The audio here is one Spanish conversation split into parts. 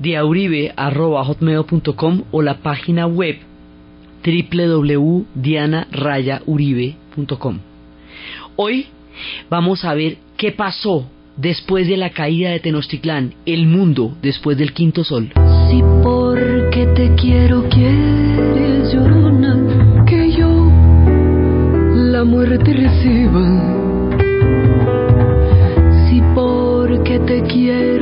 diauribe arroba hotmail.com o la página web www.dianarayauribe.com Hoy vamos a ver qué pasó después de la caída de Tenochtitlán, el mundo después del quinto sol. Si porque te quiero quieres llorona que yo la muerte reciba que te quiero,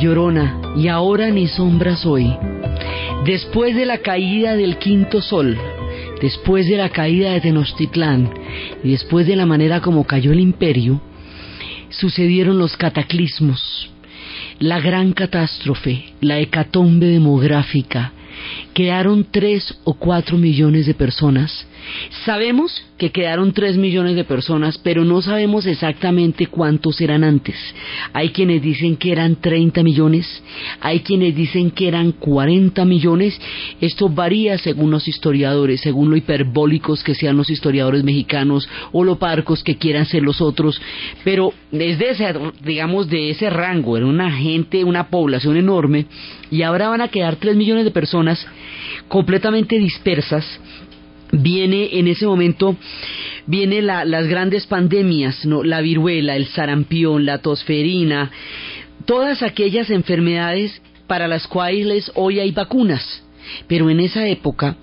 llorona y ahora ni sombra soy. Después de la caída del quinto sol, después de la caída de Tenochtitlán y después de la manera como cayó el imperio, sucedieron los cataclismos, la gran catástrofe, la hecatombe demográfica, quedaron tres o cuatro millones de personas. Sabemos que quedaron tres millones de personas, pero no sabemos exactamente cuántos eran antes. Hay quienes dicen que eran 30 millones, hay quienes dicen que eran 40 millones. Esto varía según los historiadores, según lo hiperbólicos que sean los historiadores mexicanos o lo parcos que quieran ser los otros, pero desde ese, digamos, de ese rango, era una gente, una población enorme, y ahora van a quedar tres millones de personas completamente dispersas, viene en ese momento viene las grandes pandemias, ¿no? la viruela, el sarampión, la tosferina, todas aquellas enfermedades para las cuales hoy hay vacunas. Pero en esa época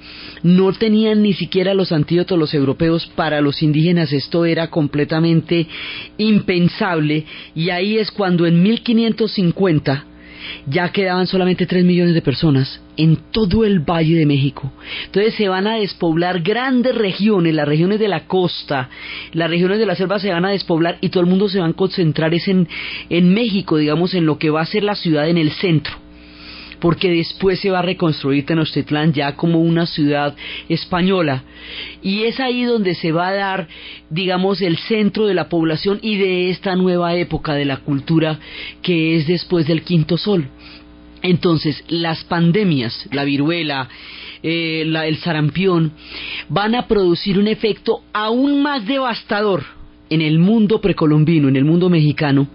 no tenían ni siquiera los antídotos los europeos para los indígenas, esto era completamente impensable y ahí es cuando en 1550 ya quedaban solamente 3 millones de personas en todo el Valle de México. Entonces se van a despoblar grandes regiones, las regiones de la costa, las regiones de la selva se van a despoblar y todo el mundo se va a concentrar es en, en México, digamos, en lo que va a ser la ciudad en el centro porque después se va a reconstruir Tenochtitlán ya como una ciudad española. Y es ahí donde se va a dar, digamos, el centro de la población y de esta nueva época de la cultura que es después del quinto sol. Entonces, las pandemias, la viruela, eh, el sarampión, van a producir un efecto aún más devastador en el mundo precolombino, en el mundo mexicano,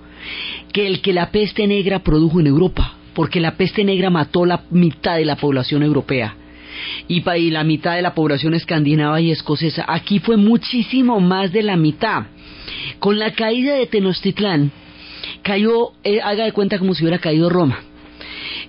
que el que la peste negra produjo en Europa porque la peste negra mató la mitad de la población europea y, la mitad de la población escandinava y escocesa. Aquí fue muchísimo más de la mitad. Con la caída de Tenochtitlán, cayó, eh, haga de cuenta como si hubiera caído Roma.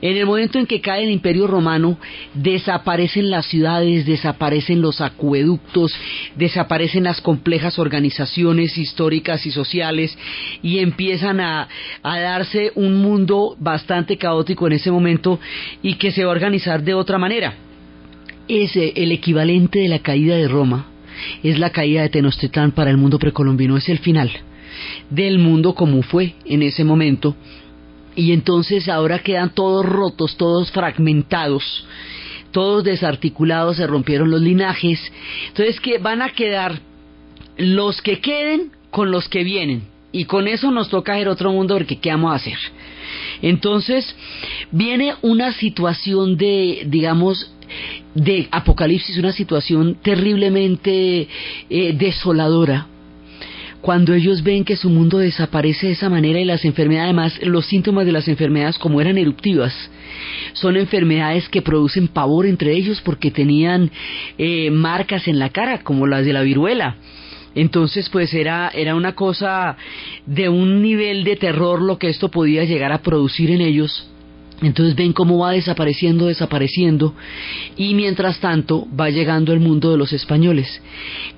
En el momento en que cae el imperio romano, desaparecen las ciudades, desaparecen los acueductos, desaparecen las complejas organizaciones históricas y sociales y empiezan a, darse un mundo bastante caótico en ese momento y que se va a organizar de otra manera. Es el equivalente de la caída de Roma, es la caída de Tenochtitlán para el mundo precolombino, es el final del mundo como fue en ese momento y entonces ahora quedan todos rotos, todos fragmentados, todos desarticulados, se rompieron los linajes. Entonces que van a quedar los que queden con los que vienen. Y con eso nos toca hacer otro mundo porque ¿qué vamos a hacer? Entonces viene una situación de, digamos, de apocalipsis, una situación terriblemente eh, desoladora, cuando ellos ven que su mundo desaparece de esa manera y las enfermedades, además los síntomas de las enfermedades como eran eruptivas, son enfermedades que producen pavor entre ellos porque tenían eh, marcas en la cara como las de la viruela. Entonces, pues era, era una cosa de un nivel de terror lo que esto podía llegar a producir en ellos. Entonces ven cómo va desapareciendo, desapareciendo, y mientras tanto va llegando el mundo de los españoles.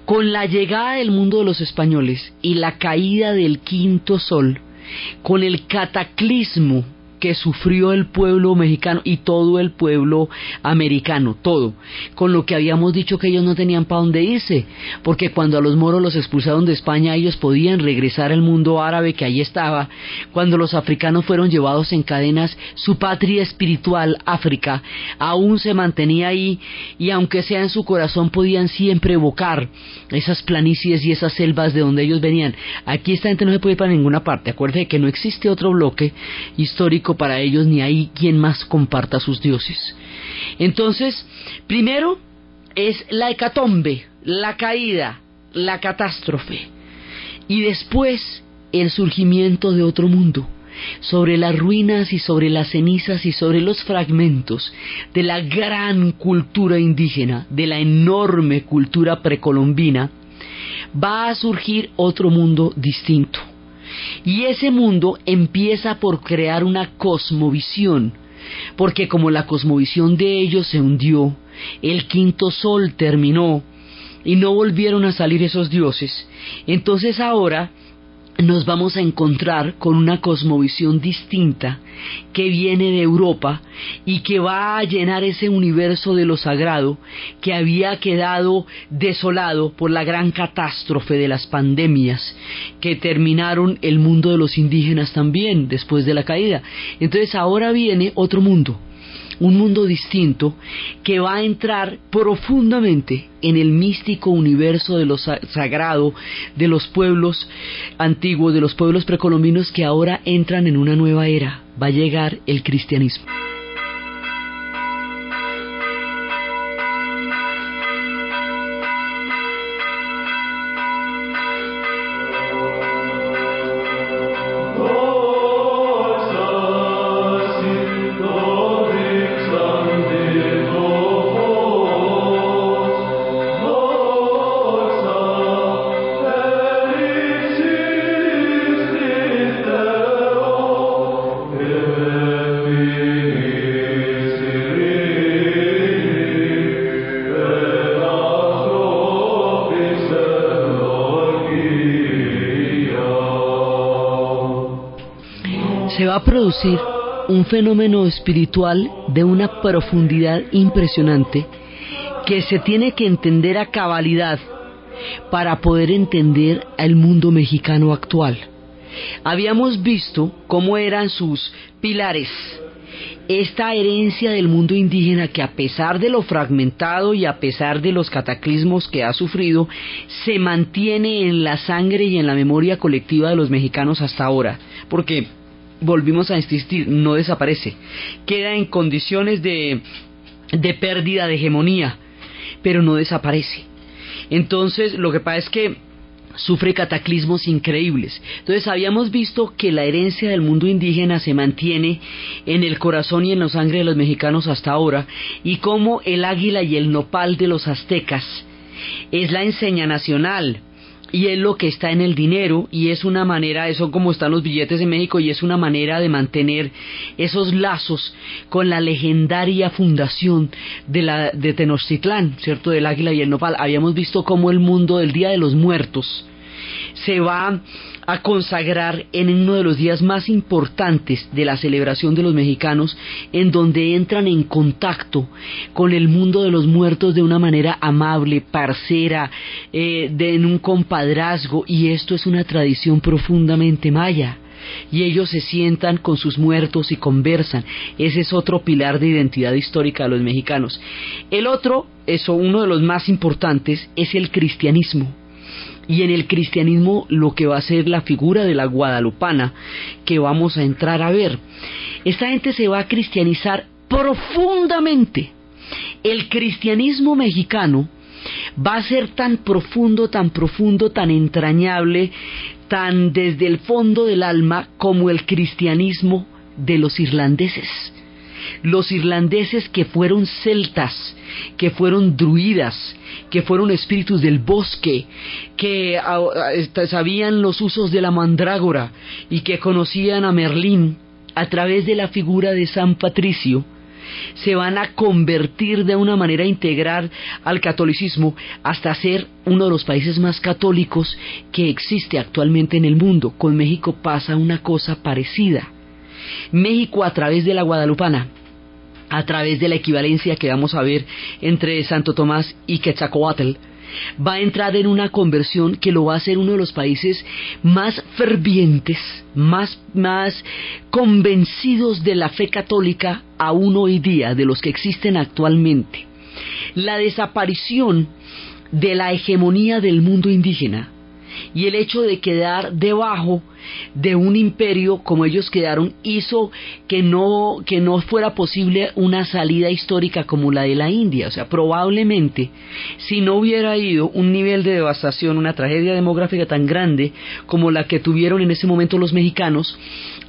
Con la llegada del mundo de los españoles y la caída del quinto sol, con el cataclismo que sufrió el pueblo mexicano y todo el pueblo americano, todo, con lo que habíamos dicho que ellos no tenían para dónde irse, porque cuando a los moros los expulsaron de España ellos podían regresar al mundo árabe que ahí estaba, cuando los africanos fueron llevados en cadenas, su patria espiritual, África, aún se mantenía ahí y aunque sea en su corazón podían siempre evocar esas planicies y esas selvas de donde ellos venían. Aquí esta gente no se puede ir para ninguna parte, acuérdate que no existe otro bloque histórico para ellos ni hay quien más comparta sus dioses. Entonces, primero es la hecatombe, la caída, la catástrofe. Y después el surgimiento de otro mundo, sobre las ruinas y sobre las cenizas y sobre los fragmentos de la gran cultura indígena, de la enorme cultura precolombina, va a surgir otro mundo distinto y ese mundo empieza por crear una cosmovisión, porque como la cosmovisión de ellos se hundió, el quinto sol terminó y no volvieron a salir esos dioses, entonces ahora nos vamos a encontrar con una cosmovisión distinta que viene de Europa y que va a llenar ese universo de lo sagrado que había quedado desolado por la gran catástrofe de las pandemias que terminaron el mundo de los indígenas también después de la caída. Entonces ahora viene otro mundo un mundo distinto que va a entrar profundamente en el místico universo de lo sagrado de los pueblos antiguos, de los pueblos precolombinos que ahora entran en una nueva era. Va a llegar el cristianismo. Un fenómeno espiritual de una profundidad impresionante que se tiene que entender a cabalidad para poder entender al mundo mexicano actual. Habíamos visto cómo eran sus pilares, esta herencia del mundo indígena que a pesar de lo fragmentado y a pesar de los cataclismos que ha sufrido, se mantiene en la sangre y en la memoria colectiva de los mexicanos hasta ahora. Porque volvimos a insistir, no desaparece, queda en condiciones de, de pérdida de hegemonía, pero no desaparece. Entonces, lo que pasa es que sufre cataclismos increíbles. Entonces habíamos visto que la herencia del mundo indígena se mantiene en el corazón y en la sangre de los mexicanos hasta ahora, y como el águila y el nopal de los aztecas es la enseña nacional, y es lo que está en el dinero y es una manera, eso como están los billetes en México y es una manera de mantener esos lazos con la legendaria fundación de la de Tenochtitlán, ¿cierto? Del águila y el nopal. Habíamos visto cómo el mundo del Día de los Muertos se va a consagrar en uno de los días más importantes de la celebración de los mexicanos, en donde entran en contacto con el mundo de los muertos de una manera amable, parcera, eh, de, en un compadrazgo, y esto es una tradición profundamente maya y ellos se sientan con sus muertos y conversan. Ese es otro pilar de identidad histórica de los mexicanos. El otro, eso uno de los más importantes, es el cristianismo. Y en el cristianismo lo que va a ser la figura de la guadalupana que vamos a entrar a ver. Esta gente se va a cristianizar profundamente. El cristianismo mexicano va a ser tan profundo, tan profundo, tan entrañable, tan desde el fondo del alma como el cristianismo de los irlandeses. Los irlandeses que fueron celtas, que fueron druidas, que fueron espíritus del bosque, que sabían los usos de la mandrágora y que conocían a Merlín a través de la figura de San Patricio, se van a convertir de una manera integral al catolicismo hasta ser uno de los países más católicos que existe actualmente en el mundo. Con México pasa una cosa parecida. México a través de la Guadalupana, a través de la equivalencia que vamos a ver entre Santo Tomás y Quetzalcoatl, va a entrar en una conversión que lo va a hacer uno de los países más fervientes, más, más convencidos de la fe católica aún hoy día, de los que existen actualmente. La desaparición de la hegemonía del mundo indígena y el hecho de quedar debajo de un imperio como ellos quedaron hizo que no que no fuera posible una salida histórica como la de la India, o sea, probablemente si no hubiera ido un nivel de devastación, una tragedia demográfica tan grande como la que tuvieron en ese momento los mexicanos,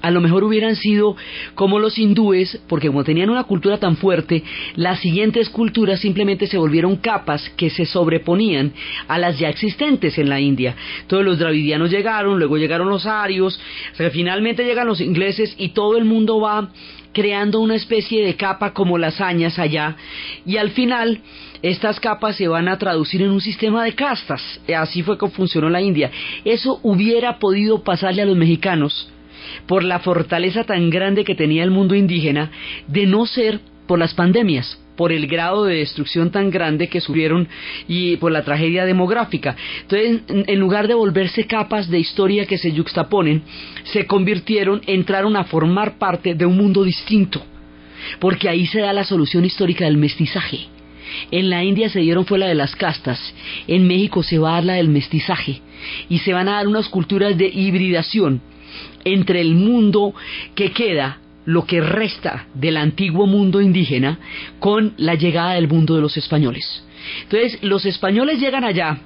a lo mejor hubieran sido como los hindúes, porque como tenían una cultura tan fuerte, las siguientes culturas simplemente se volvieron capas que se sobreponían a las ya existentes en la India. Todos los dravidianos llegaron, luego llegaron los arios, finalmente llegan los ingleses y todo el mundo va creando una especie de capa como las añas allá y al final estas capas se van a traducir en un sistema de castas. Así fue como funcionó la India. Eso hubiera podido pasarle a los mexicanos por la fortaleza tan grande que tenía el mundo indígena, de no ser por las pandemias, por el grado de destrucción tan grande que subieron y por la tragedia demográfica. Entonces, en lugar de volverse capas de historia que se yuxtaponen, se convirtieron, entraron a formar parte de un mundo distinto, porque ahí se da la solución histórica del mestizaje. En la India se dieron fue la de las castas, en México se va a dar la del mestizaje, y se van a dar unas culturas de hibridación entre el mundo que queda, lo que resta del antiguo mundo indígena, con la llegada del mundo de los españoles. Entonces, los españoles llegan allá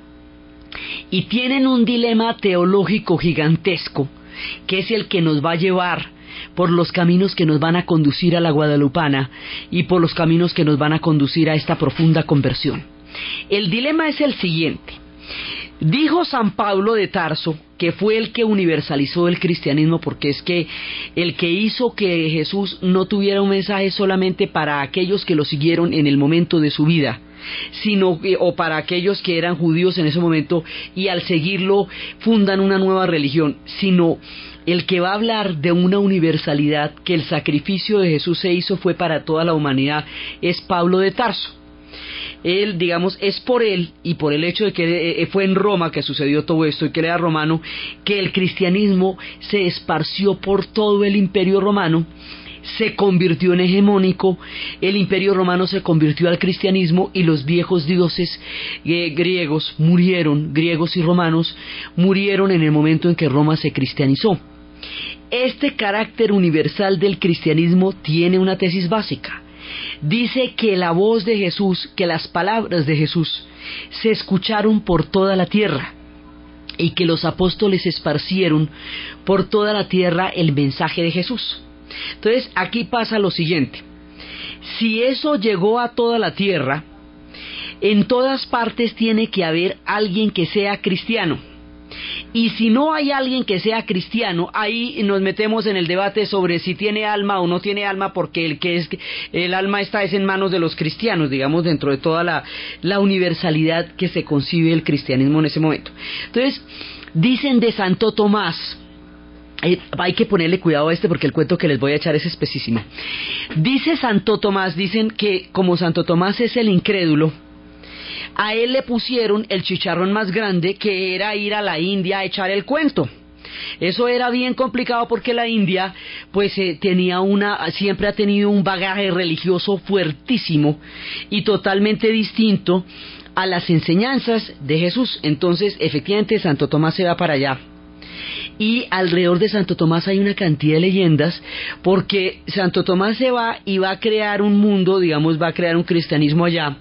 y tienen un dilema teológico gigantesco, que es el que nos va a llevar por los caminos que nos van a conducir a la Guadalupana y por los caminos que nos van a conducir a esta profunda conversión. El dilema es el siguiente. Dijo San Pablo de Tarso, que fue el que universalizó el cristianismo, porque es que el que hizo que Jesús no tuviera un mensaje solamente para aquellos que lo siguieron en el momento de su vida, sino o para aquellos que eran judíos en ese momento y al seguirlo fundan una nueva religión, sino el que va a hablar de una universalidad que el sacrificio de Jesús se hizo fue para toda la humanidad es Pablo de Tarso él, digamos, es por él y por el hecho de que eh, fue en Roma que sucedió todo esto y que era romano, que el cristianismo se esparció por todo el imperio romano se convirtió en hegemónico, el imperio romano se convirtió al cristianismo y los viejos dioses eh, griegos murieron, griegos y romanos murieron en el momento en que Roma se cristianizó. Este carácter universal del cristianismo tiene una tesis básica dice que la voz de Jesús, que las palabras de Jesús se escucharon por toda la tierra y que los apóstoles esparcieron por toda la tierra el mensaje de Jesús. Entonces aquí pasa lo siguiente, si eso llegó a toda la tierra, en todas partes tiene que haber alguien que sea cristiano. Y si no hay alguien que sea cristiano, ahí nos metemos en el debate sobre si tiene alma o no tiene alma, porque el que es el alma está es en manos de los cristianos, digamos, dentro de toda la, universalidad que se concibe el cristianismo en ese momento. Entonces, dicen de Santo Tomás, eh, hay que ponerle cuidado a este porque el cuento que les voy a echar es espesísimo. Dice Santo Tomás, dicen que como Santo Tomás es el incrédulo, a él le pusieron el chicharrón más grande que era ir a la India a echar el cuento. Eso era bien complicado porque la India pues eh, tenía una siempre ha tenido un bagaje religioso fuertísimo y totalmente distinto a las enseñanzas de Jesús. Entonces, efectivamente, Santo Tomás se va para allá. Y alrededor de Santo Tomás hay una cantidad de leyendas, porque Santo Tomás se va y va a crear un mundo, digamos, va a crear un cristianismo allá,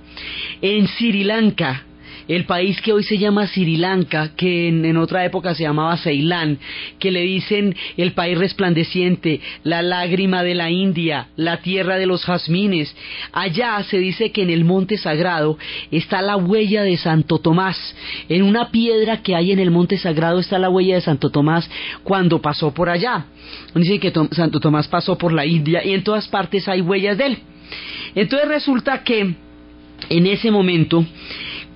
en Sri Lanka, el país que hoy se llama Sri Lanka, que en, otra época se llamaba Ceilán, que le dicen el país resplandeciente, la lágrima de la India, la tierra de los jazmines. Allá se dice que en el monte sagrado está la huella de Santo Tomás. En una piedra que hay en el monte sagrado está la huella de Santo Tomás cuando pasó por allá. Dice que Santo Tomás pasó por la India y en todas partes hay huellas de él. Entonces resulta que en ese momento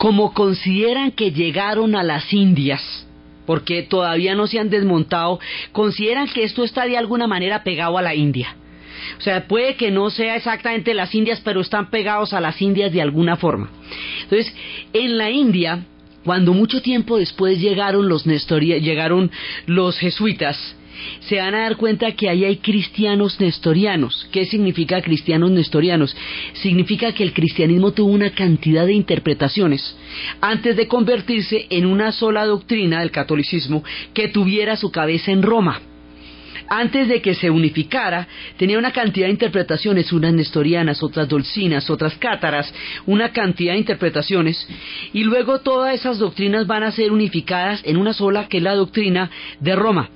como consideran que llegaron a las Indias, porque todavía no se han desmontado, consideran que esto está de alguna manera pegado a la India. O sea, puede que no sea exactamente las Indias, pero están pegados a las Indias de alguna forma. Entonces, en la India, cuando mucho tiempo después llegaron los llegaron los jesuitas, se van a dar cuenta que ahí hay cristianos nestorianos. ¿Qué significa cristianos nestorianos? Significa que el cristianismo tuvo una cantidad de interpretaciones antes de convertirse en una sola doctrina del catolicismo que tuviera su cabeza en Roma antes de que se unificara, tenía una cantidad de interpretaciones, unas nestorianas, otras dolcinas, otras cátaras, una cantidad de interpretaciones, y luego todas esas doctrinas van a ser unificadas en una sola, que es la doctrina de Roma.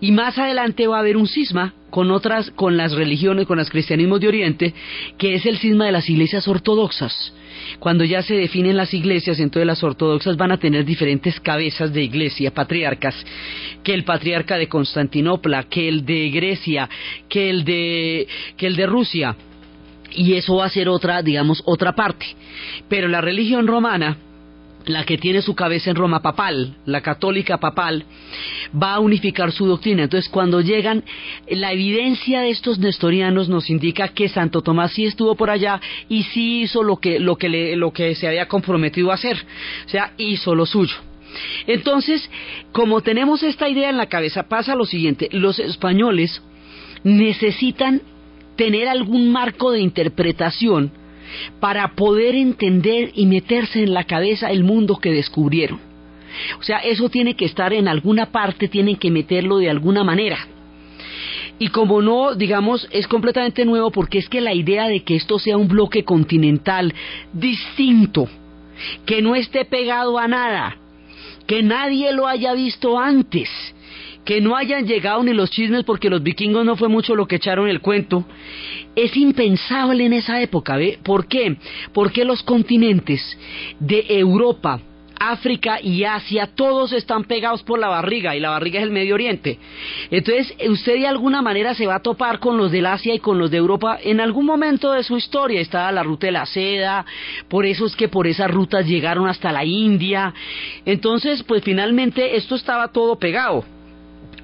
Y más adelante va a haber un cisma con otras, con las religiones, con los cristianismos de Oriente, que es el cisma de las iglesias ortodoxas. Cuando ya se definen las iglesias, entonces las ortodoxas van a tener diferentes cabezas de iglesia, patriarcas, que el patriarca de Constantinopla, que el de Grecia, que el de, que el de Rusia. Y eso va a ser otra, digamos, otra parte. Pero la religión romana, la que tiene su cabeza en Roma papal, la católica papal, va a unificar su doctrina. Entonces, cuando llegan, la evidencia de estos nestorianos nos indica que Santo Tomás sí estuvo por allá y sí hizo lo que, lo que, le, lo que se había comprometido a hacer, o sea, hizo lo suyo. Entonces, como tenemos esta idea en la cabeza, pasa lo siguiente, los españoles necesitan tener algún marco de interpretación para poder entender y meterse en la cabeza el mundo que descubrieron. O sea, eso tiene que estar en alguna parte, tienen que meterlo de alguna manera. Y como no, digamos, es completamente nuevo porque es que la idea de que esto sea un bloque continental distinto, que no esté pegado a nada, que nadie lo haya visto antes, que no hayan llegado ni los chismes porque los vikingos no fue mucho lo que echaron el cuento, es impensable en esa época, ¿ve? ¿Por qué? Porque los continentes de Europa, África y Asia, todos están pegados por la barriga y la barriga es el Medio Oriente. Entonces, usted de alguna manera se va a topar con los del Asia y con los de Europa en algún momento de su historia. Estaba la ruta de la seda, por eso es que por esas rutas llegaron hasta la India. Entonces, pues finalmente esto estaba todo pegado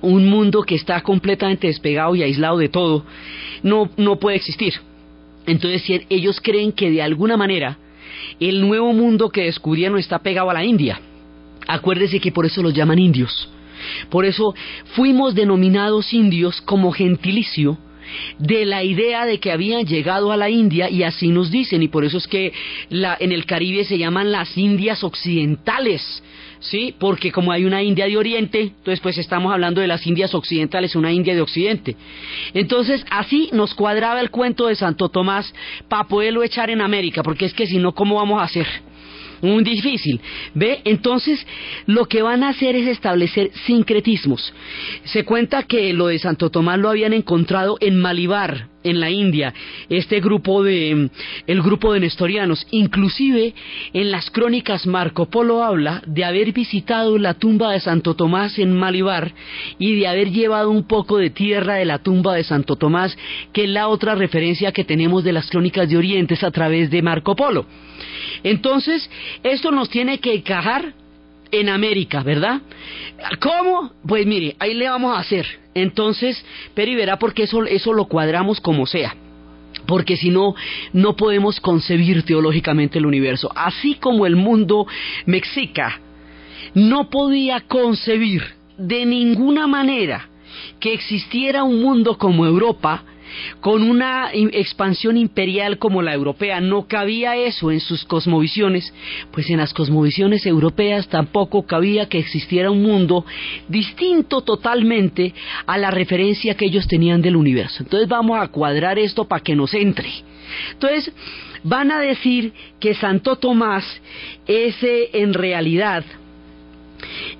un mundo que está completamente despegado y aislado de todo, no, no puede existir. Entonces ellos creen que de alguna manera el nuevo mundo que descubrieron está pegado a la India. Acuérdese que por eso los llaman indios. Por eso fuimos denominados indios como gentilicio de la idea de que habían llegado a la India y así nos dicen y por eso es que la, en el Caribe se llaman las Indias occidentales ¿sí? Porque como hay una India de Oriente, entonces pues estamos hablando de las Indias occidentales, una India de Occidente. Entonces así nos cuadraba el cuento de Santo Tomás para poderlo echar en América, porque es que si no, ¿cómo vamos a hacer? Muy difícil. ¿Ve? Entonces, lo que van a hacer es establecer sincretismos. Se cuenta que lo de Santo Tomás lo habían encontrado en Malibar, en la India, este grupo de el grupo de nestorianos, inclusive en las crónicas Marco Polo habla de haber visitado la tumba de Santo Tomás en Malibar y de haber llevado un poco de tierra de la tumba de Santo Tomás, que es la otra referencia que tenemos de las crónicas de Orientes a través de Marco Polo. Entonces, esto nos tiene que encajar en América, ¿verdad? ¿Cómo? Pues mire, ahí le vamos a hacer. Entonces, Peri verá porque eso, eso lo cuadramos como sea. Porque si no, no podemos concebir teológicamente el universo. Así como el mundo mexica no podía concebir de ninguna manera que existiera un mundo como Europa, con una expansión imperial como la europea. No cabía eso en sus cosmovisiones, pues en las cosmovisiones europeas tampoco cabía que existiera un mundo distinto totalmente a la referencia que ellos tenían del universo. Entonces vamos a cuadrar esto para que nos entre. Entonces van a decir que Santo Tomás es en realidad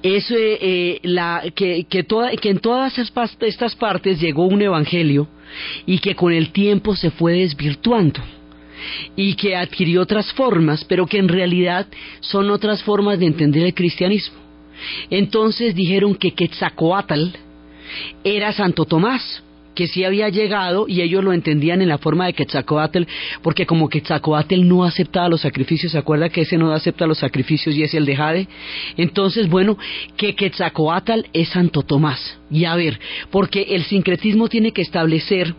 es eh, la, que, que, que en todas estas partes llegó un evangelio y que con el tiempo se fue desvirtuando y que adquirió otras formas, pero que en realidad son otras formas de entender el cristianismo. Entonces dijeron que Quetzalcoatl era Santo Tomás, que sí había llegado y ellos lo entendían en la forma de Quetzalcoatl, porque como Quetzalcoatl no aceptaba los sacrificios, ¿se acuerda que ese no acepta los sacrificios y es el de Jade? Entonces, bueno, que Quetzalcoatl es Santo Tomás. Y a ver, porque el sincretismo tiene que establecer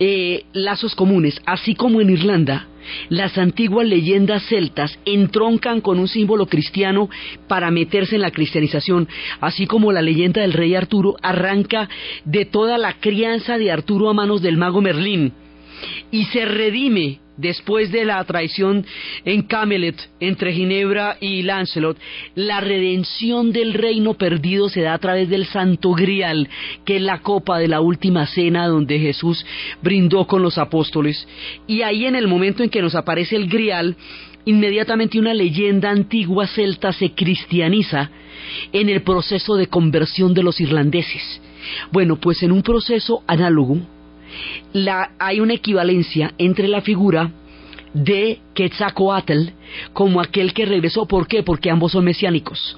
eh, lazos comunes, así como en Irlanda, las antiguas leyendas celtas entroncan con un símbolo cristiano para meterse en la cristianización, así como la leyenda del rey Arturo arranca de toda la crianza de Arturo a manos del mago Merlín y se redime después de la traición en Camelot entre Ginebra y Lancelot, la redención del reino perdido se da a través del Santo Grial, que es la copa de la última cena donde Jesús brindó con los apóstoles. Y ahí en el momento en que nos aparece el Grial, inmediatamente una leyenda antigua celta se cristianiza en el proceso de conversión de los irlandeses. Bueno, pues en un proceso análogo, hay una equivalencia entre la figura de Quetzalcoatl como aquel que regresó. ¿Por qué? Porque ambos son mesiánicos.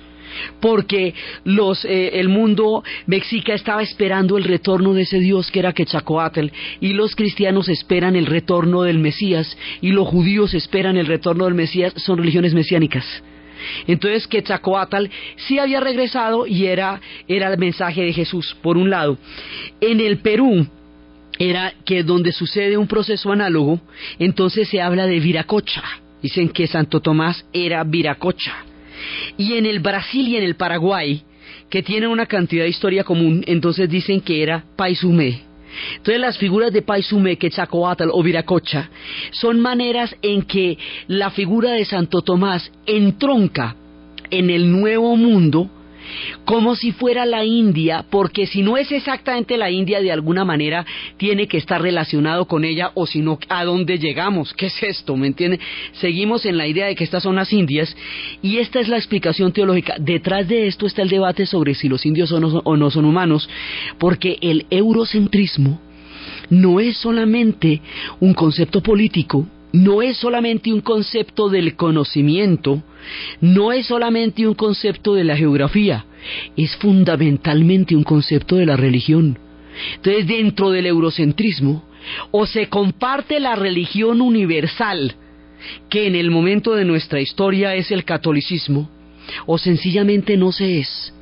Porque eh, el mundo mexica estaba esperando el retorno de ese Dios que era Quetzalcoatl y los cristianos esperan el retorno del Mesías y los judíos esperan el retorno del Mesías, son religiones mesiánicas. Entonces Quetzalcoatl sí había regresado y era el mensaje de Jesús, por un lado. En el Perú, era que donde sucede un proceso análogo, entonces se habla de viracocha. Dicen que Santo Tomás era viracocha. Y en el Brasil y en el Paraguay, que tienen una cantidad de historia común, entonces dicen que era paisumé. Entonces las figuras de Paisume, Quetzalcoatl o Viracocha son maneras en que la figura de Santo Tomás entronca en el nuevo mundo como si fuera la India, porque si no es exactamente la India, de alguna manera tiene que estar relacionado con ella, o si no, ¿a dónde llegamos? ¿Qué es esto? ¿Me entiende? Seguimos en la idea de que estas son las Indias, y esta es la explicación teológica. Detrás de esto está el debate sobre si los indios son o no son humanos, porque el eurocentrismo no es solamente un concepto político, no es solamente un concepto del conocimiento, no es solamente un concepto de la geografía, es fundamentalmente un concepto de la religión. Entonces, dentro del eurocentrismo, o se comparte la religión universal, que en el momento de nuestra historia es el catolicismo, o sencillamente no se es.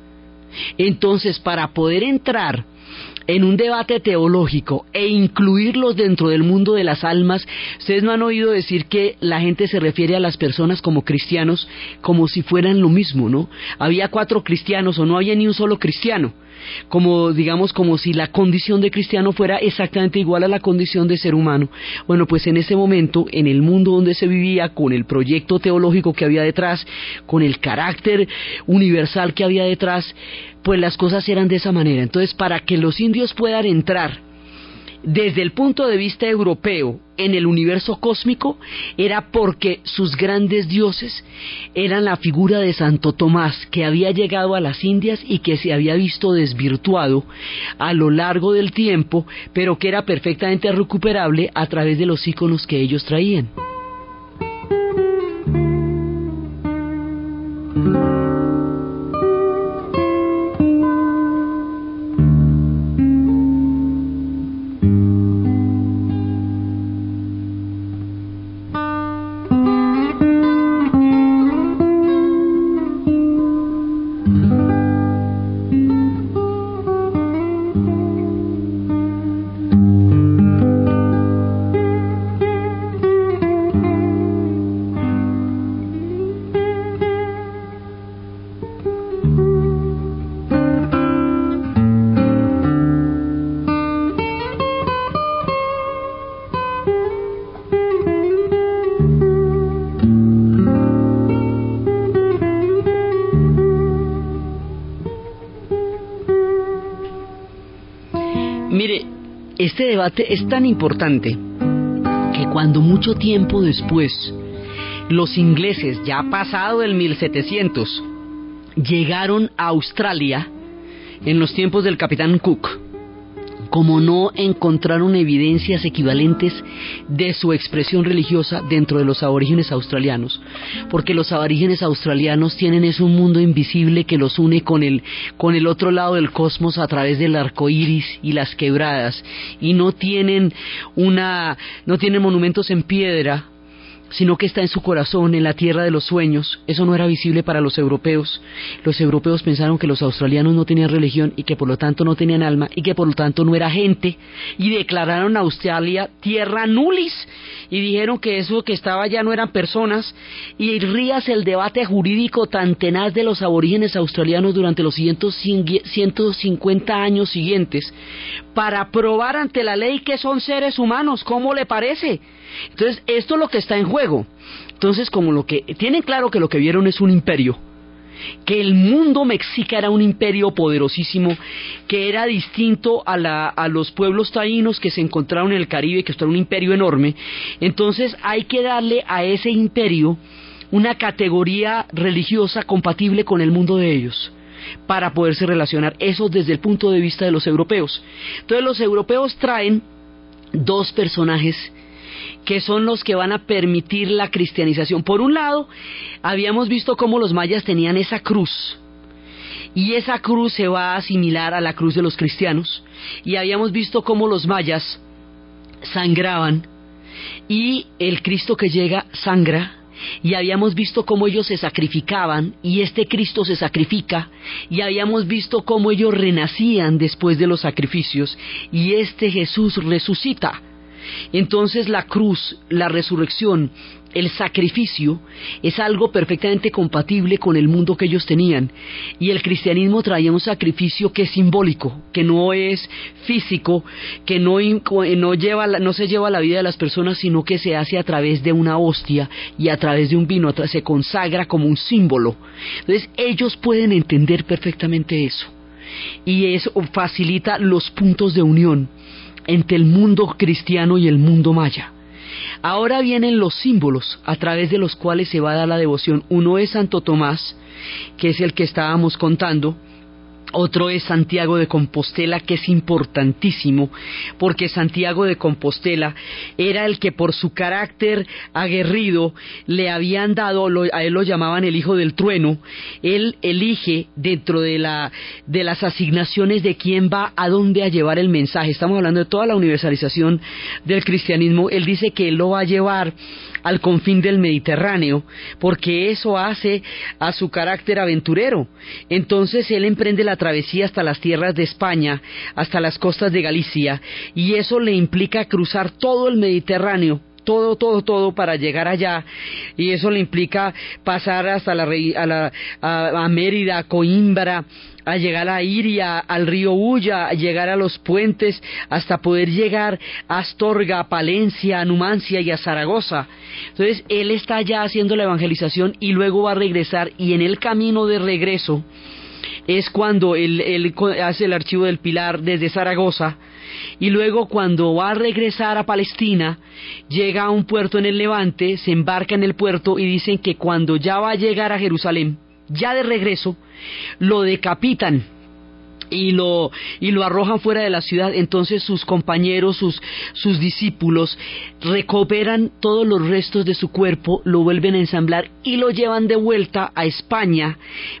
Entonces, para poder entrar en un debate teológico e incluirlos dentro del mundo de las almas, ustedes no han oído decir que la gente se refiere a las personas como cristianos como si fueran lo mismo, ¿no? Había cuatro cristianos o no había ni un solo cristiano como digamos como si la condición de cristiano fuera exactamente igual a la condición de ser humano. Bueno, pues en ese momento, en el mundo donde se vivía, con el proyecto teológico que había detrás, con el carácter universal que había detrás, pues las cosas eran de esa manera. Entonces, para que los indios puedan entrar desde el punto de vista europeo en el universo cósmico era porque sus grandes dioses eran la figura de Santo Tomás que había llegado a las Indias y que se había visto desvirtuado a lo largo del tiempo, pero que era perfectamente recuperable a través de los íconos que ellos traían. Este debate es tan importante que cuando mucho tiempo después los ingleses, ya pasado el 1700, llegaron a Australia en los tiempos del capitán Cook, como no encontraron evidencias equivalentes de su expresión religiosa dentro de los aborígenes australianos, porque los aborígenes australianos tienen es un mundo invisible que los une con el con el otro lado del cosmos a través del arco iris y las quebradas. Y no tienen una no tienen monumentos en piedra sino que está en su corazón, en la tierra de los sueños. Eso no era visible para los europeos. Los europeos pensaron que los australianos no tenían religión y que por lo tanto no tenían alma y que por lo tanto no era gente y declararon a Australia tierra nulis y dijeron que eso que estaba allá no eran personas y rías el debate jurídico tan tenaz de los aborígenes australianos durante los 150 años siguientes para probar ante la ley que son seres humanos, ¿cómo le parece? Entonces, esto es lo que está en juego. Entonces, como lo que tienen claro que lo que vieron es un imperio, que el mundo mexica era un imperio poderosísimo, que era distinto a, la, a los pueblos taínos que se encontraron en el Caribe, que era un imperio enorme, entonces hay que darle a ese imperio una categoría religiosa compatible con el mundo de ellos para poderse relacionar eso desde el punto de vista de los europeos. Entonces los europeos traen dos personajes que son los que van a permitir la cristianización. Por un lado, habíamos visto cómo los mayas tenían esa cruz, y esa cruz se va a asimilar a la cruz de los cristianos, y habíamos visto cómo los mayas sangraban, y el Cristo que llega sangra, y habíamos visto cómo ellos se sacrificaban y este Cristo se sacrifica y habíamos visto cómo ellos renacían después de los sacrificios y este Jesús resucita. Entonces la cruz, la resurrección, el sacrificio es algo perfectamente compatible con el mundo que ellos tenían. Y el cristianismo traía un sacrificio que es simbólico, que no es físico, que no, no, lleva, no se lleva la vida de las personas, sino que se hace a través de una hostia y a través de un vino, se consagra como un símbolo. Entonces ellos pueden entender perfectamente eso. Y eso facilita los puntos de unión entre el mundo cristiano y el mundo maya. Ahora vienen los símbolos a través de los cuales se va a dar la devoción. Uno es Santo Tomás, que es el que estábamos contando, otro es Santiago de Compostela, que es importantísimo, porque Santiago de Compostela era el que por su carácter aguerrido le habían dado, a él lo llamaban el hijo del trueno, él elige dentro de, la, de las asignaciones de quién va a dónde a llevar el mensaje. Estamos hablando de toda la universalización del cristianismo. Él dice que él lo va a llevar al confín del Mediterráneo, porque eso hace a su carácter aventurero. Entonces él emprende la travesía hasta las tierras de España, hasta las costas de Galicia, y eso le implica cruzar todo el Mediterráneo todo, todo, todo para llegar allá y eso le implica pasar hasta la, a, la, Mérida, Coimbra, a llegar a Iria, al río Ulla, a llegar a los puentes, hasta poder llegar a Astorga, a Palencia, a Numancia y a Zaragoza. Entonces, él está ya haciendo la evangelización y luego va a regresar y en el camino de regreso es cuando él, él hace el archivo del Pilar desde Zaragoza y luego cuando va a regresar a Palestina llega a un puerto en el Levante, se embarca en el puerto y dicen que cuando ya va a llegar a Jerusalén, ya de regreso, lo decapitan y lo, y lo arrojan fuera de la ciudad, entonces sus compañeros, sus, sus discípulos, recuperan todos los restos de su cuerpo, lo vuelven a ensamblar y lo llevan de vuelta a España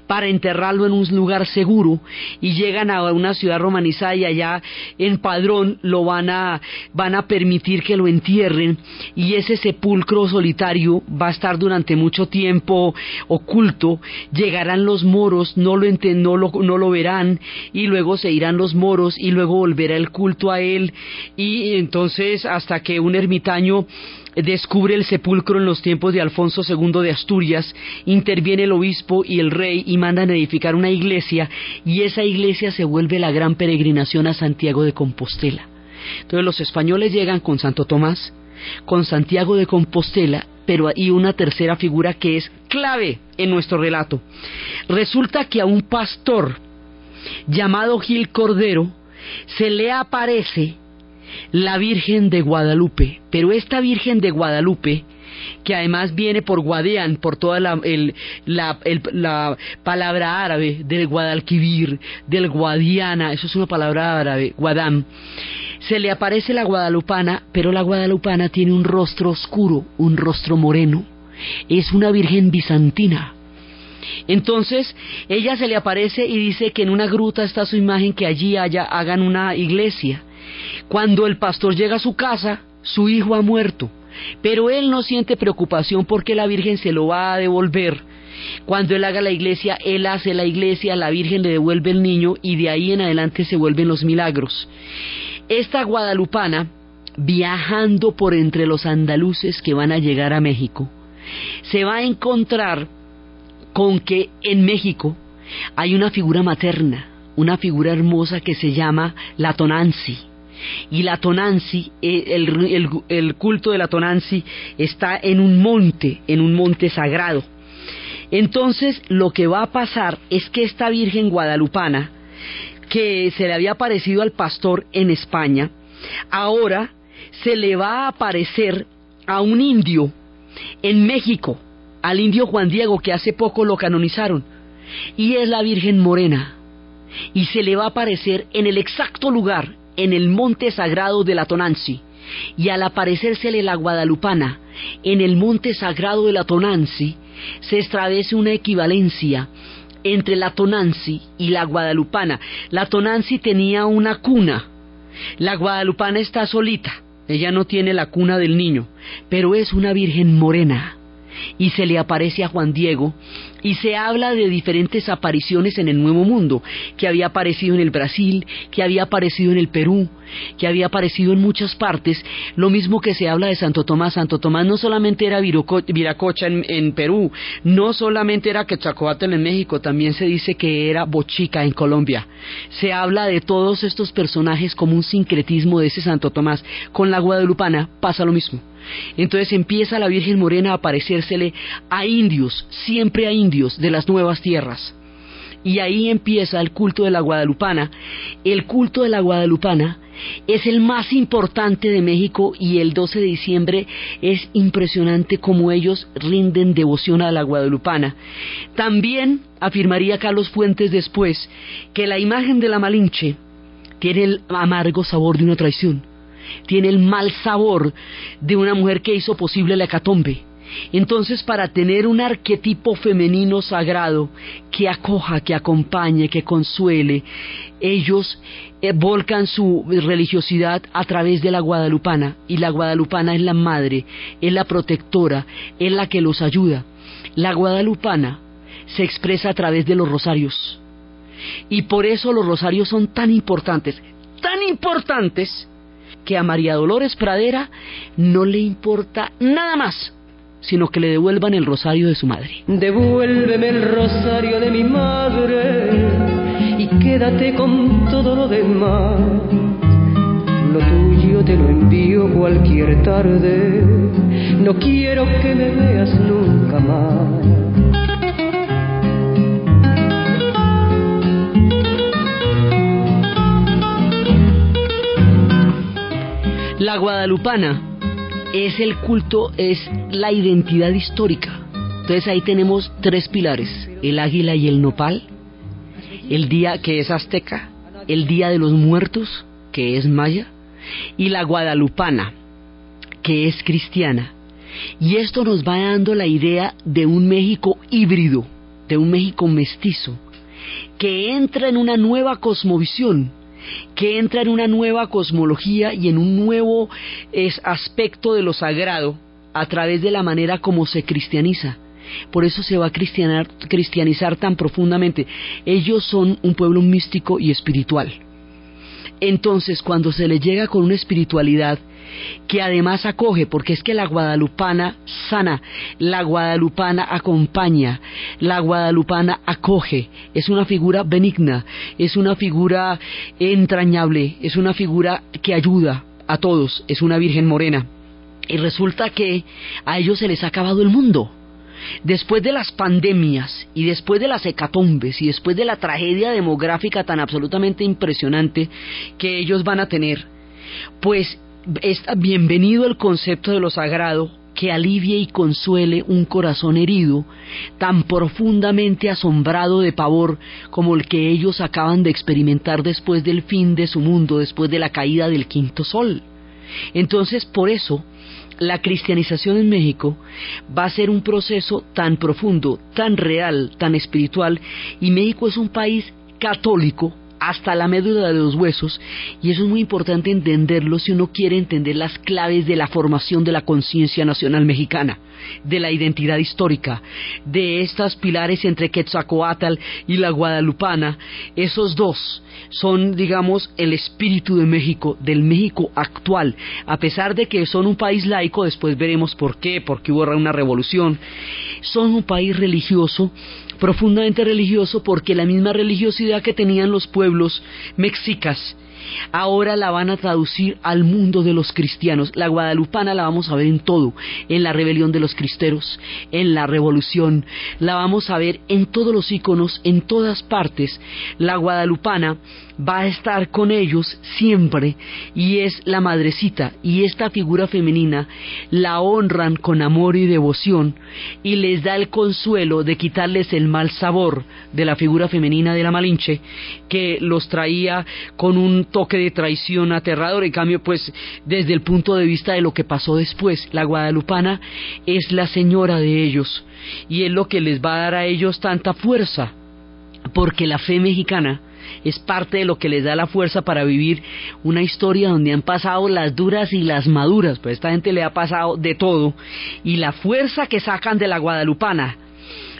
para enterrarlo en un lugar seguro. Y llegan a una ciudad romanizada y allá en Padrón lo van a, van a permitir que lo entierren. Y ese sepulcro solitario va a estar durante mucho tiempo oculto, llegarán los moros, no lo, no lo, no lo verán. Y luego se irán los moros y luego volverá el culto a él. Y entonces hasta que un ermitaño descubre el sepulcro en los tiempos de Alfonso II de Asturias, interviene el obispo y el rey y mandan edificar una iglesia y esa iglesia se vuelve la gran peregrinación a Santiago de Compostela. Entonces los españoles llegan con Santo Tomás, con Santiago de Compostela, pero hay una tercera figura que es clave en nuestro relato. Resulta que a un pastor llamado Gil Cordero, se le aparece la Virgen de Guadalupe, pero esta Virgen de Guadalupe, que además viene por Guadean, por toda la, la, palabra árabe del Guadalquivir, del Guadiana, eso es una palabra árabe, Guadam, se le aparece la guadalupana, pero la guadalupana tiene un rostro oscuro, un rostro moreno, es una Virgen bizantina. Entonces ella se le aparece y dice que en una gruta está su imagen, que allí haya, hagan una iglesia. Cuando el pastor llega a su casa, su hijo ha muerto, pero él no siente preocupación porque la Virgen se lo va a devolver. Cuando él haga la iglesia, él hace la iglesia, la Virgen le devuelve el niño y de ahí en adelante se vuelven los milagros. Esta guadalupana, viajando por entre los andaluces que van a llegar a México, se va a encontrar con que en México hay una figura materna, una figura hermosa que se llama la Tonanzi. Y la Tonanzi, eh, el, el culto de la Tonanzi está en un monte, en un monte sagrado. Entonces lo que va a pasar es que esta Virgen guadalupana, que se le había aparecido al pastor en España, ahora se le va a aparecer a un indio en México, al indio Juan Diego, que hace poco lo canonizaron, y es la Virgen Morena, y se le va a aparecer en el exacto lugar, en el monte sagrado de la Tonanzi, y al aparecérsele la Guadalupana en el monte sagrado de la Tonanzi, se establece una equivalencia entre la Tonanzi y la Guadalupana. La Tonanzi tenía una cuna, la Guadalupana está solita, ella no tiene la cuna del niño, pero es una virgen morena y se le aparece a Juan Diego y se habla de diferentes apariciones en el Nuevo Mundo, que había aparecido en el Brasil, que había aparecido en el Perú, que había aparecido en muchas partes, lo mismo que se habla de Santo Tomás. Santo Tomás no solamente era Viracocha en, Perú, no solamente era Quetzalcoatl en México, también se dice que era Bochica en Colombia. Se habla de todos estos personajes como un sincretismo de ese Santo Tomás. Con la Guadalupana pasa lo mismo. Entonces empieza la Virgen Morena a aparecérsele a indios, siempre a indios de las nuevas tierras. Y ahí empieza el culto de la Guadalupana. El culto de la Guadalupana es el más importante de México y el 12 de diciembre es impresionante cómo ellos rinden devoción a la Guadalupana. También afirmaría Carlos Fuentes después que la imagen de la Malinche tiene el amargo sabor de una traición tiene el mal sabor de una mujer que hizo posible la hecatombe. Entonces, para tener un arquetipo femenino sagrado que acoja, que acompañe, que consuele, ellos eh, volcan su religiosidad a través de la guadalupana, y la guadalupana es la madre, es la protectora, es la que los ayuda. La guadalupana se expresa a través de los rosarios. Y por eso los rosarios son tan importantes, tan importantes, que a María Dolores Pradera no le importa nada más sino que le devuelvan el rosario de su madre. Devuélveme el rosario de mi madre y quédate con todo lo demás. Lo tuyo te lo envío cualquier tarde, no quiero que me veas nunca más. La guadalupana es el culto, es la identidad histórica. Entonces ahí tenemos tres pilares, el águila y el nopal, el día que es azteca, el día de los muertos, que es maya, y la guadalupana, que es cristiana. Y esto nos va dando la idea de un México híbrido, de un México mestizo, que entra en una nueva cosmovisión, que entra en una nueva cosmología y en un nuevo aspecto de lo sagrado a través de la manera como se cristianiza. Por eso se va a cristianizar tan profundamente. Ellos son un pueblo místico y espiritual. Entonces, cuando se le llega con una espiritualidad que además acoge, porque es que la guadalupana sana, la guadalupana acompaña, la guadalupana acoge, es una figura benigna, es una figura entrañable, es una figura que ayuda a todos, es una Virgen morena. Y resulta que a ellos se les ha acabado el mundo. después de las pandemias y después de las hecatombes y después de la tragedia demográfica tan absolutamente impresionante que ellos van a tener, pues es bienvenido el concepto de lo sagrado que alivie y consuele un corazón herido, tan profundamente asombrado de pavor como el que ellos acaban de experimentar después del fin de su mundo, después de la caída del quinto sol. Entonces, por eso, la cristianización en México va a ser un proceso tan profundo, tan real, tan espiritual, y México es un país católico hasta la médula de los huesos y eso es muy importante entenderlo si uno quiere entender las claves de la formación de la conciencia nacional mexicana, de la identidad histórica, de estos pilares entre Quetzalcoatl y la Guadalupana, esos dos son, digamos, el espíritu de México, del México actual, a pesar de que son un país laico, después veremos por qué, porque hubo una revolución, son un país religioso profundamente religioso porque la misma religiosidad que tenían los pueblos mexicas ahora la van a traducir al mundo de los cristianos. La guadalupana la vamos a ver en todo, en la rebelión de los cristeros, en la revolución, la vamos a ver en todos los iconos, en todas partes. La guadalupana va a estar con ellos siempre y es la madrecita y esta figura femenina la honran con amor y devoción y les da el consuelo de quitarles el mal sabor de la figura femenina de la Malinche que los traía con un toque de traición aterrador. En cambio pues desde el punto de vista de lo que pasó después la guadalupana es la señora de ellos y es lo que les va a dar a ellos tanta fuerza porque la fe mexicana es parte de lo que les da la fuerza para vivir una historia donde han pasado las duras y las maduras, pues esta gente le ha pasado de todo, y la fuerza que sacan de la guadalupana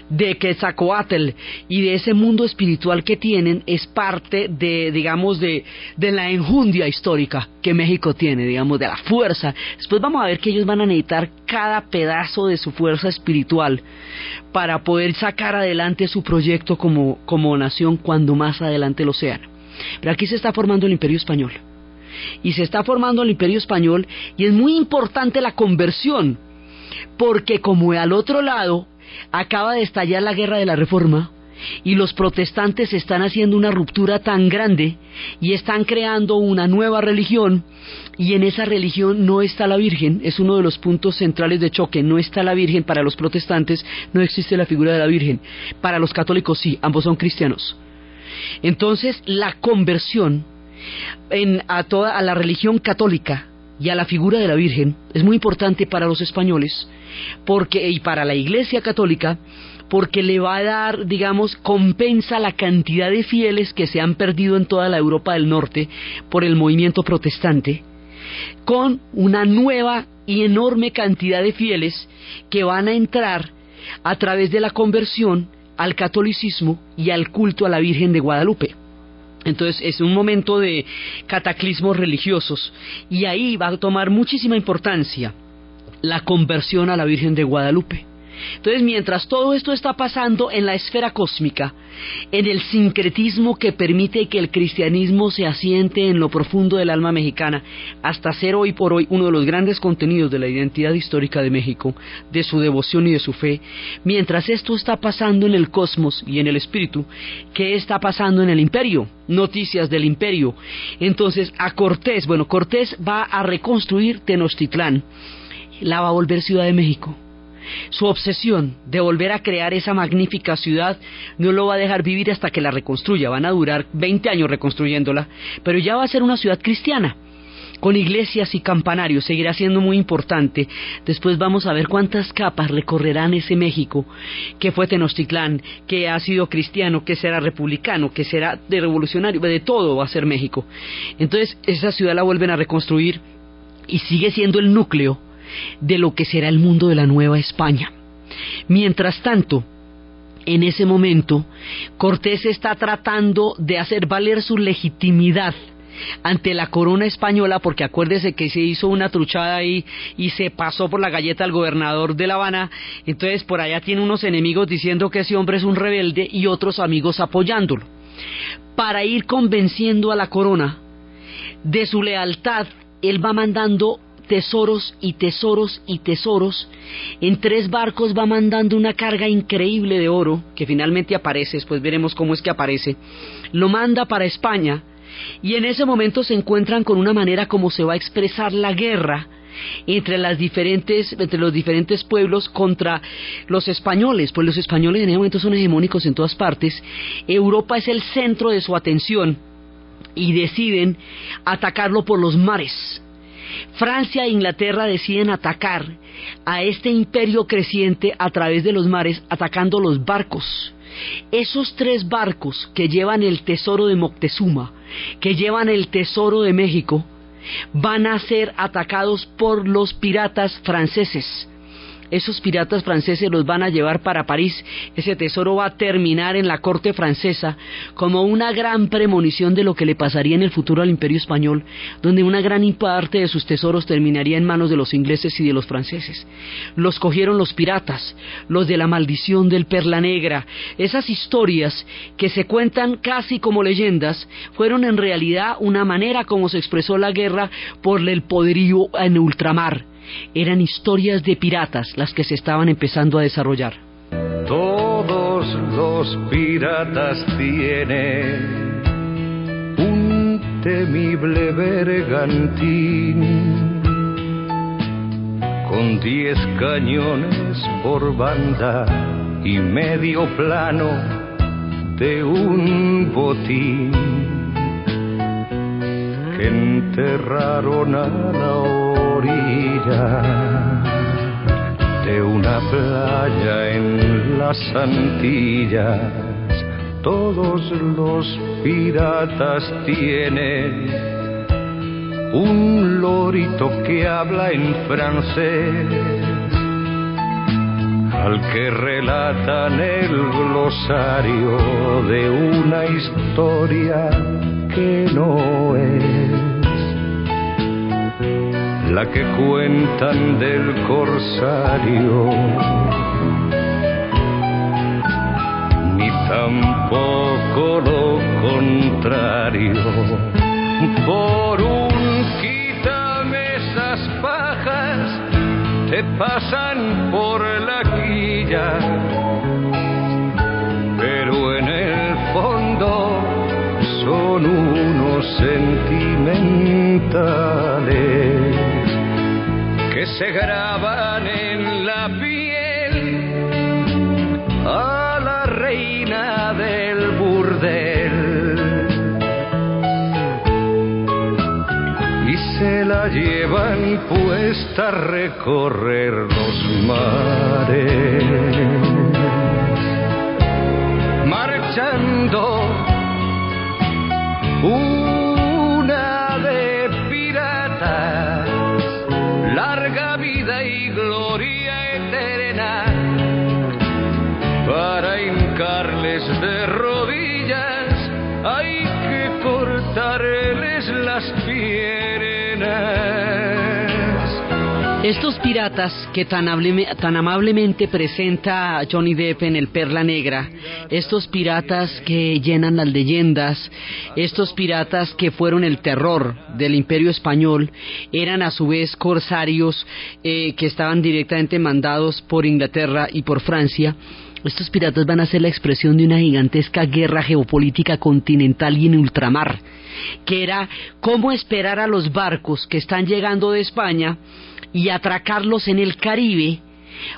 de Quetzalcoatl y de ese mundo espiritual que tienen es parte de, digamos, de, de la enjundia histórica que México tiene, digamos, de la fuerza. Después vamos a ver que ellos van a necesitar cada pedazo de su fuerza espiritual para poder sacar adelante su proyecto como, como nación cuando más adelante lo sean. Pero aquí se está formando el imperio español. Y se está formando el imperio español y es muy importante la conversión, porque como al otro lado acaba de estallar la guerra de la reforma y los protestantes están haciendo una ruptura tan grande y están creando una nueva religión y en esa religión no está la Virgen, es uno de los puntos centrales de choque, no está la Virgen para los protestantes, no existe la figura de la Virgen, para los católicos sí, ambos son cristianos. Entonces la conversión en, a toda a la religión católica y a la figura de la Virgen es muy importante para los españoles porque y para la Iglesia católica porque le va a dar, digamos, compensa la cantidad de fieles que se han perdido en toda la Europa del Norte por el movimiento protestante, con una nueva y enorme cantidad de fieles que van a entrar a través de la conversión al catolicismo y al culto a la Virgen de Guadalupe. Entonces es un momento de cataclismos religiosos y ahí va a tomar muchísima importancia la conversión a la Virgen de Guadalupe. Entonces, mientras todo esto está pasando en la esfera cósmica, en el sincretismo que permite que el cristianismo se asiente en lo profundo del alma mexicana, hasta ser hoy por hoy uno de los grandes contenidos de la identidad histórica de México, de su devoción y de su fe, mientras esto está pasando en el cosmos y en el espíritu, ¿qué está pasando en el imperio? Noticias del imperio. Entonces, a Cortés, bueno, Cortés va a reconstruir Tenochtitlán, la va a volver Ciudad de México su obsesión de volver a crear esa magnífica ciudad no lo va a dejar vivir hasta que la reconstruya. Van a durar 20 años reconstruyéndola, pero ya va a ser una ciudad cristiana con iglesias y campanarios, seguirá siendo muy importante. Después vamos a ver cuántas capas recorrerán ese México, que fue Tenochtitlán, que ha sido cristiano, que será republicano, que será de revolucionario, de todo va a ser México. Entonces esa ciudad la vuelven a reconstruir y sigue siendo el núcleo de lo que será el mundo de la Nueva España. Mientras tanto, en ese momento, Cortés está tratando de hacer valer su legitimidad ante la corona española, porque acuérdese que se hizo una truchada ahí y se pasó por la galleta al gobernador de La Habana, entonces por allá tiene unos enemigos diciendo que ese hombre es un rebelde y otros amigos apoyándolo. Para ir convenciendo a la corona de su lealtad, él va mandando tesoros y tesoros y tesoros. En tres barcos va mandando una carga increíble de oro, que finalmente aparece, después veremos cómo es que aparece. Lo manda para España y en ese momento se encuentran con una manera como se va a expresar la guerra entre las diferentes entre los diferentes pueblos contra los españoles, pues los españoles en ese momento son hegemónicos en todas partes. Europa es el centro de su atención y deciden atacarlo por los mares. Francia e Inglaterra deciden atacar a este imperio creciente a través de los mares, atacando los barcos. Esos tres barcos que llevan el tesoro de Moctezuma, que llevan el tesoro de México, van a ser atacados por los piratas franceses esos piratas franceses los van a llevar para París. Ese tesoro va a terminar en la corte francesa como una gran premonición de lo que le pasaría en el futuro al imperio español, donde una gran parte de sus tesoros terminaría en manos de los ingleses y de los franceses. Los cogieron los piratas, los de la maldición del Perla Negra. Esas historias que se cuentan casi como leyendas fueron en realidad una manera como se expresó la guerra por el poderío en ultramar eran historias de piratas las que se estaban empezando a desarrollar. Todos los piratas tienen un temible bergantín con diez cañones por banda y medio plano de un botín que enterraron a la de una playa en las Antillas. Todos los piratas tienen un lorito que habla en francés, al que relatan el glosario de una historia que no es la que cuentan del corsario, ni tampoco lo contrario. Por un quítame esas pajas, te pasan por la quilla, pero en el fondo son unos sentimentales se graban en la piel a la reina del burdel. Y se la llevan puesta a recorrer los mares Estos piratas que tan, tan, amablemente presenta Johnny Depp en El Perla Negra, estos piratas que llenan las leyendas, estos piratas que fueron el terror del imperio español, eran a su vez corsarios eh, que estaban directamente mandados por Inglaterra y por Francia estos piratas van a ser la expresión de una gigantesca guerra geopolítica continental y en ultramar, que era cómo esperar a los barcos que están llegando de España y atracarlos en el Caribe,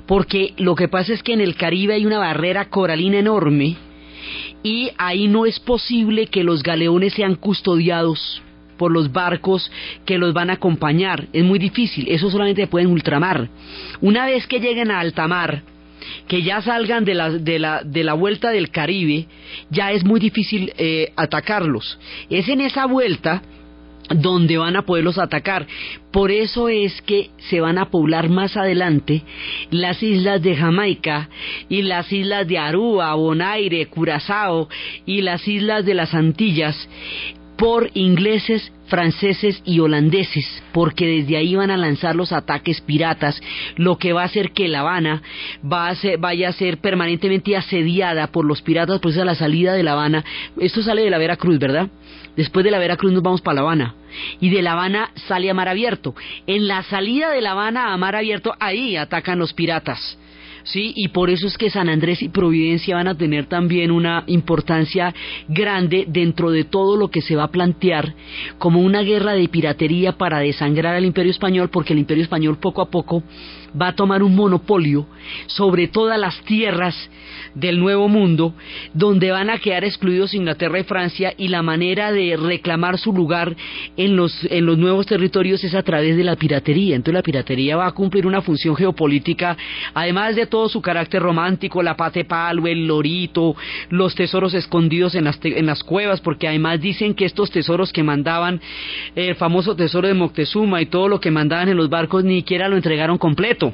porque lo que pasa es que en el Caribe hay una barrera coralina enorme y ahí no es posible que los galeones sean custodiados por los barcos que los van a acompañar. Es muy difícil, eso solamente puede en ultramar. Una vez que lleguen a alta mar, que ya salgan de la, de la, de la vuelta del Caribe, ya es muy difícil eh, atacarlos. Es en esa vuelta donde van a poderlos atacar. Por eso es que se van a poblar más adelante las islas de Jamaica y las islas de Aruba, Bonaire, Curazao y las islas de las Antillas por ingleses, franceses y holandeses, porque desde ahí van a lanzar los ataques piratas, lo que va a hacer que La Habana va a ser, vaya a ser permanentemente asediada por los piratas, pues a la salida de La Habana, esto sale de la Veracruz, ¿verdad? Después de la Veracruz nos vamos para La Habana. Y de La Habana sale a mar abierto. En la salida de La Habana a mar abierto, ahí atacan los piratas. ¿Sí? Y por eso es que San Andrés y Providencia van a tener también una importancia grande dentro de todo lo que se va a plantear como una guerra de piratería para desangrar al Imperio Español, porque el Imperio Español poco a poco va a tomar un monopolio sobre todas las tierras del Nuevo Mundo, donde van a quedar excluidos Inglaterra y Francia, y la manera de reclamar su lugar en los, en los nuevos territorios es a través de la piratería. Entonces la piratería va a cumplir una función geopolítica, además de todo su carácter romántico, la pate palo, el lorito, los tesoros escondidos en las, en las cuevas, porque además dicen que estos tesoros que mandaban, el famoso tesoro de Moctezuma y todo lo que mandaban en los barcos, ni siquiera lo entregaron completo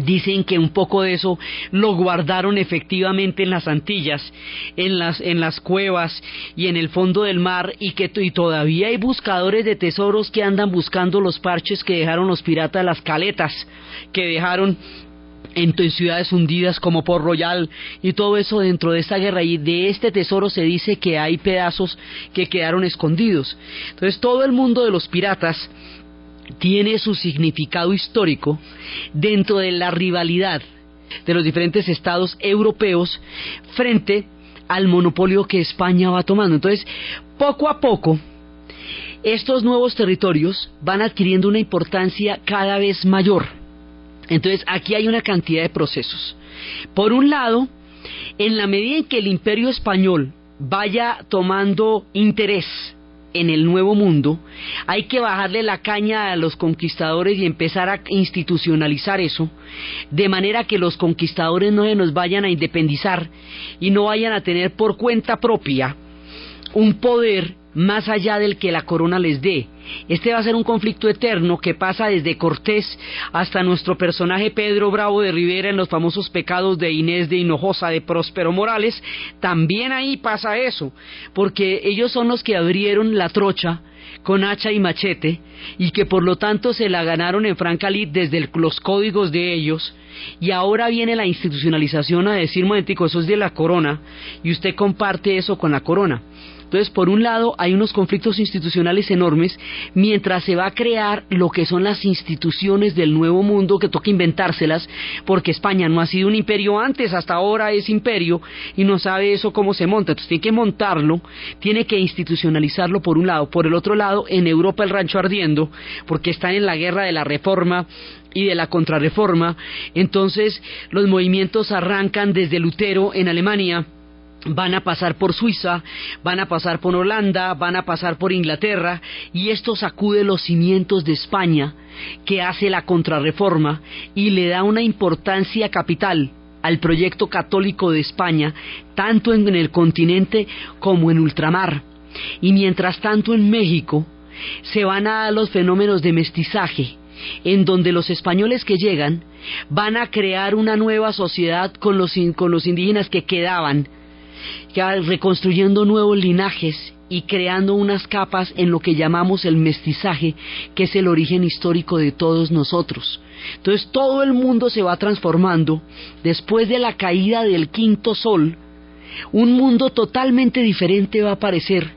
Dicen que un poco de eso lo guardaron efectivamente en las Antillas, en las, en las cuevas y en el fondo del mar y que y todavía hay buscadores de tesoros que andan buscando los parches que dejaron los piratas, las caletas que dejaron en, en, ciudades hundidas como Port Royal y todo eso dentro de esta guerra y de este tesoro se dice que hay pedazos que quedaron escondidos. Entonces todo el mundo de los piratas tiene su significado histórico dentro de la rivalidad de los diferentes estados europeos frente al monopolio que España va tomando. Entonces, poco a poco, estos nuevos territorios van adquiriendo una importancia cada vez mayor. Entonces, aquí hay una cantidad de procesos. Por un lado, en la medida en que el imperio español vaya tomando interés en el nuevo mundo, hay que bajarle la caña a los conquistadores y empezar a institucionalizar eso, de manera que los conquistadores no se nos vayan a independizar y no vayan a tener por cuenta propia un poder más allá del que la corona les dé. Este va a ser un conflicto eterno que pasa desde Cortés hasta nuestro personaje Pedro Bravo de Rivera en los famosos pecados de Inés de Hinojosa de Próspero Morales. También ahí pasa eso, porque ellos son los que abrieron la trocha con hacha y machete y que por lo tanto se la ganaron en Francalit desde los códigos de ellos y ahora viene la institucionalización a decir, momentico, eso es de la corona y usted comparte eso con la corona. Entonces, por un lado, hay unos conflictos institucionales enormes, mientras se va a crear lo que son las instituciones del nuevo mundo, que toca inventárselas, porque España no ha sido un imperio antes, hasta ahora es imperio, y no sabe eso cómo se monta. Entonces, tiene que montarlo, tiene que institucionalizarlo por un lado. Por el otro lado, en Europa el rancho ardiendo, porque están en la guerra de la reforma y de la contrarreforma. Entonces, los movimientos arrancan desde Lutero en Alemania, van a pasar por Suiza, van a pasar por Holanda, van a pasar por Inglaterra, y esto sacude los cimientos de España, que hace la contrarreforma y le da una importancia capital al proyecto católico de España, tanto en el continente como en ultramar. Y mientras tanto en México se van a dar los fenómenos de mestizaje, en donde los españoles que llegan van a crear una nueva sociedad con los, con los indígenas que quedaban, ya reconstruyendo nuevos linajes y creando unas capas en lo que llamamos el mestizaje, que es el origen histórico de todos nosotros. Entonces todo el mundo se va transformando después de la caída del quinto sol, un mundo totalmente diferente va a aparecer,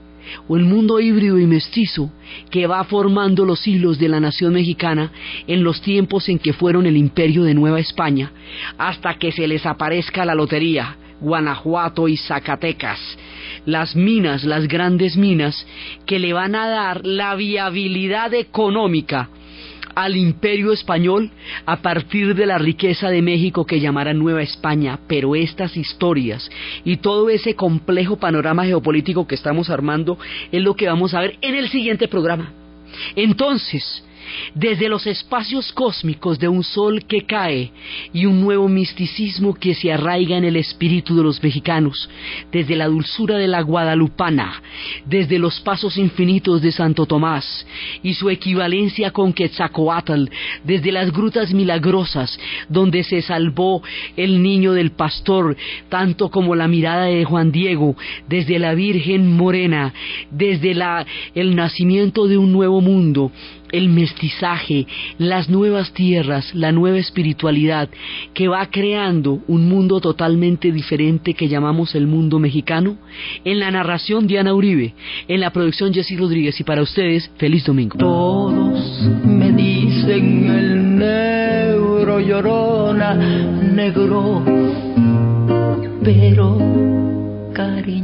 o el mundo híbrido y mestizo que va formando los hilos de la nación mexicana en los tiempos en que fueron el imperio de Nueva España, hasta que se les aparezca la lotería, Guanajuato y Zacatecas, las minas, las grandes minas, que le van a dar la viabilidad económica al imperio español a partir de la riqueza de México que llamará Nueva España, pero estas historias y todo ese complejo panorama geopolítico que estamos armando es lo que vamos a ver en el siguiente programa. Entonces, desde los espacios cósmicos de un sol que cae y un nuevo misticismo que se arraiga en el espíritu de los mexicanos, desde la dulzura de la guadalupana, desde los pasos infinitos de Santo Tomás y su equivalencia con Quetzalcoatl, desde las grutas milagrosas donde se salvó el niño del pastor, tanto como la mirada de Juan Diego, desde la Virgen Morena, desde el nacimiento de un nuevo mundo, el mestizaje, las nuevas tierras, la nueva espiritualidad que va creando un mundo totalmente diferente que llamamos el mundo mexicano. En la narración Diana Uribe, en la producción Jessy Rodríguez y para ustedes, feliz domingo. Todos me dicen el negro llorona, negro, pero